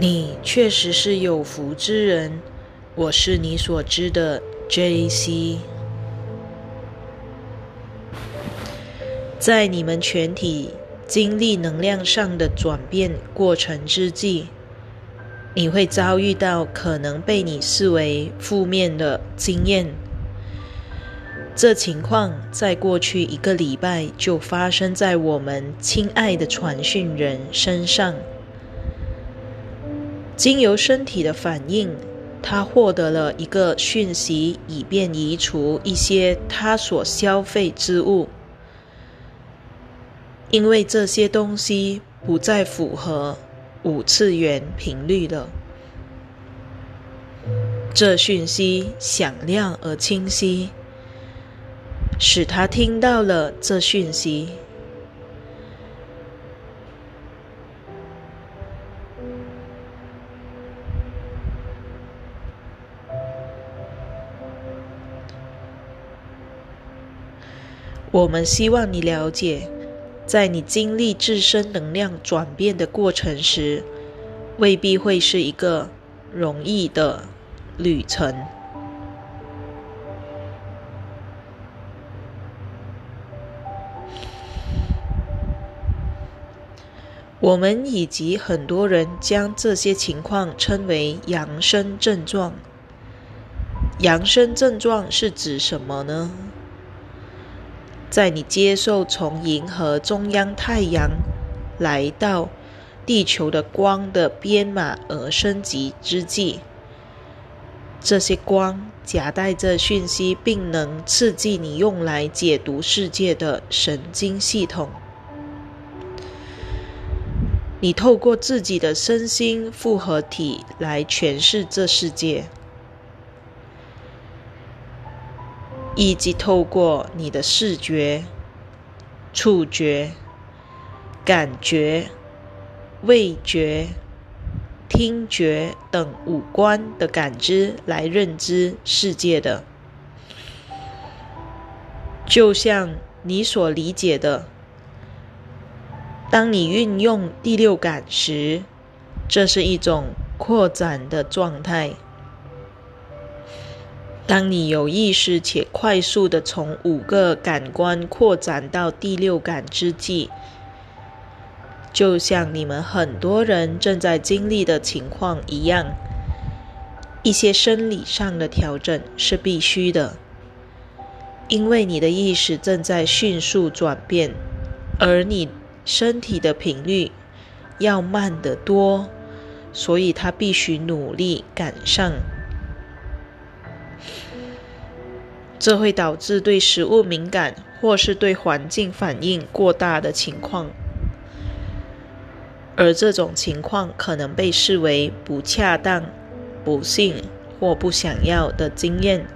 你确实是有福之人，我是你所知的 J.C。在你们全体经历能量上的转变过程之际，你会遭遇到可能被你视为负面的经验。这情况在过去一个礼拜就发生在我们亲爱的传讯人身上。经由身体的反应，他获得了一个讯息，以便移除一些他所消费之物，因为这些东西不再符合五次元频率了。这讯息响亮而清晰。使他听到了这讯息。我们希望你了解，在你经历自身能量转变的过程时，未必会是一个容易的旅程。我们以及很多人将这些情况称为扬升症状。扬升症状是指什么呢？在你接受从银河中央太阳来到地球的光的编码而升级之际，这些光夹带着讯息，并能刺激你用来解读世界的神经系统。你透过自己的身心复合体来诠释这世界，以及透过你的视觉、触觉、感觉、味觉、听觉等五官的感知来认知世界的，就像你所理解的。当你运用第六感时，这是一种扩展的状态。当你有意识且快速的从五个感官扩展到第六感之际，就像你们很多人正在经历的情况一样，一些生理上的调整是必须的，因为你的意识正在迅速转变，而你。身体的频率要慢得多，所以他必须努力赶上。这会导致对食物敏感或是对环境反应过大的情况，而这种情况可能被视为不恰当、不幸或不想要的经验。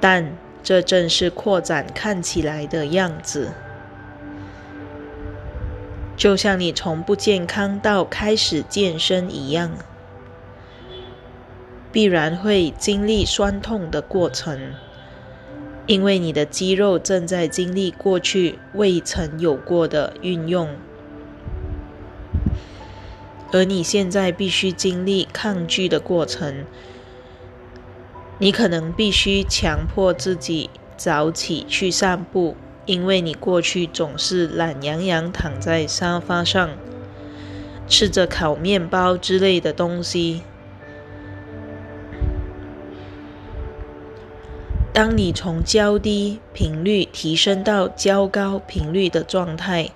但这正是扩展看起来的样子。就像你从不健康到开始健身一样，必然会经历酸痛的过程，因为你的肌肉正在经历过去未曾有过的运用，而你现在必须经历抗拒的过程。你可能必须强迫自己早起去散步。因为你过去总是懒洋洋躺在沙发上，吃着烤面包之类的东西。当你从较低频率提升到较高频率的状态，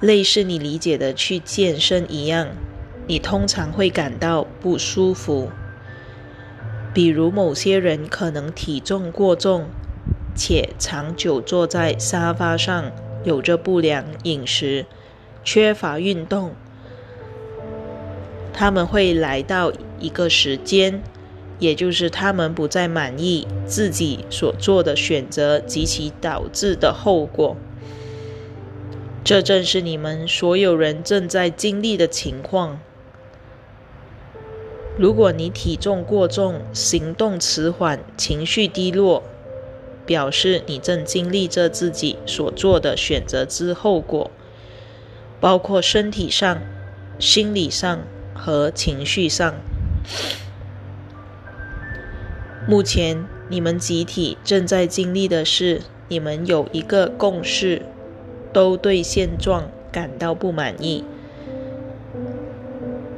类似你理解的去健身一样，你通常会感到不舒服。比如某些人可能体重过重。且长久坐在沙发上，有着不良饮食，缺乏运动，他们会来到一个时间，也就是他们不再满意自己所做的选择及其导致的后果。这正是你们所有人正在经历的情况。如果你体重过重、行动迟缓、情绪低落，表示你正经历着自己所做的选择之后果，包括身体上、心理上和情绪上。目前，你们集体正在经历的是，你们有一个共识，都对现状感到不满意。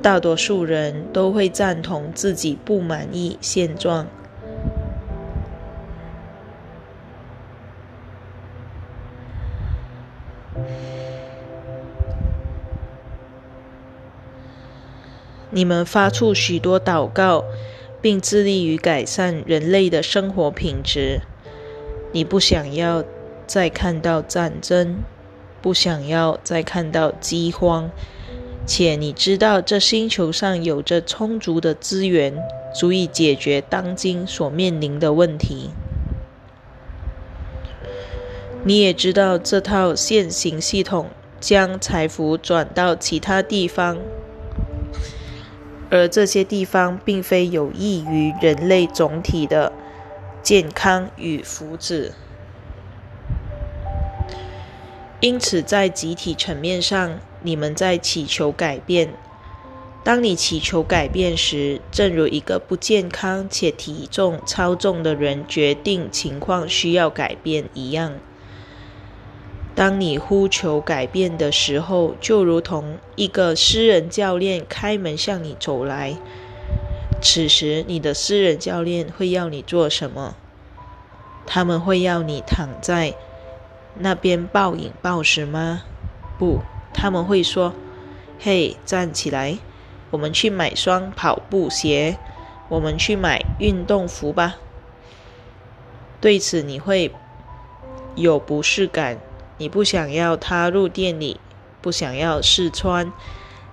大多数人都会赞同自己不满意现状。你们发出许多祷告。并致力于改善人类的生活品质。你不想要再看到战争，不想要再看到饥荒，且你知道这星球上有着充足的资源，足以解决当今所面临的问题。你也知道这套现行系统将财富转到其他地方。而这些地方并非有益于人类总体的健康与福祉，因此在集体层面上，你们在祈求改变。当你祈求改变时，正如一个不健康且体重超重的人决定情况需要改变一样。当你呼求改变的时候，就如同一个私人教练开门向你走来。此时，你的私人教练会要你做什么？他们会要你躺在那边暴饮暴食吗？不，他们会说：“嘿，站起来，我们去买双跑步鞋，我们去买运动服吧。”对此，你会有不适感。你不想要踏入店里，不想要试穿，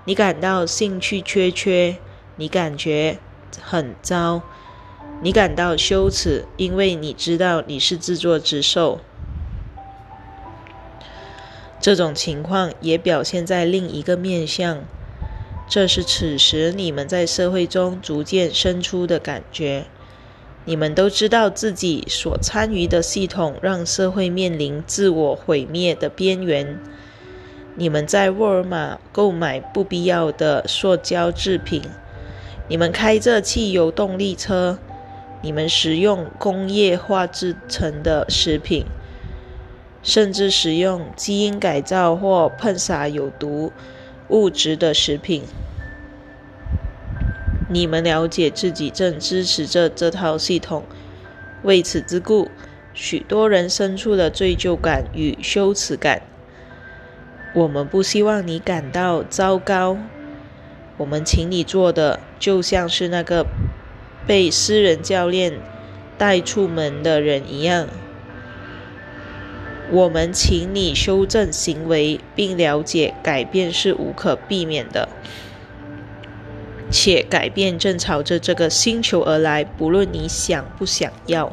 你感到兴趣缺缺，你感觉很糟，你感到羞耻，因为你知道你是自作自受。这种情况也表现在另一个面相，这是此时你们在社会中逐渐生出的感觉。你们都知道自己所参与的系统让社会面临自我毁灭的边缘。你们在沃尔玛购买不必要的塑胶制品，你们开着汽油动力车，你们食用工业化制成的食品，甚至使用基因改造或喷洒有毒物质的食品。你们了解自己正支持着这套系统，为此之故，许多人生出了罪疚感与羞耻感。我们不希望你感到糟糕。我们请你做的，就像是那个被私人教练带出门的人一样。我们请你修正行为，并了解改变是无可避免的。且改变正朝着这个星球而来，不论你想不想要。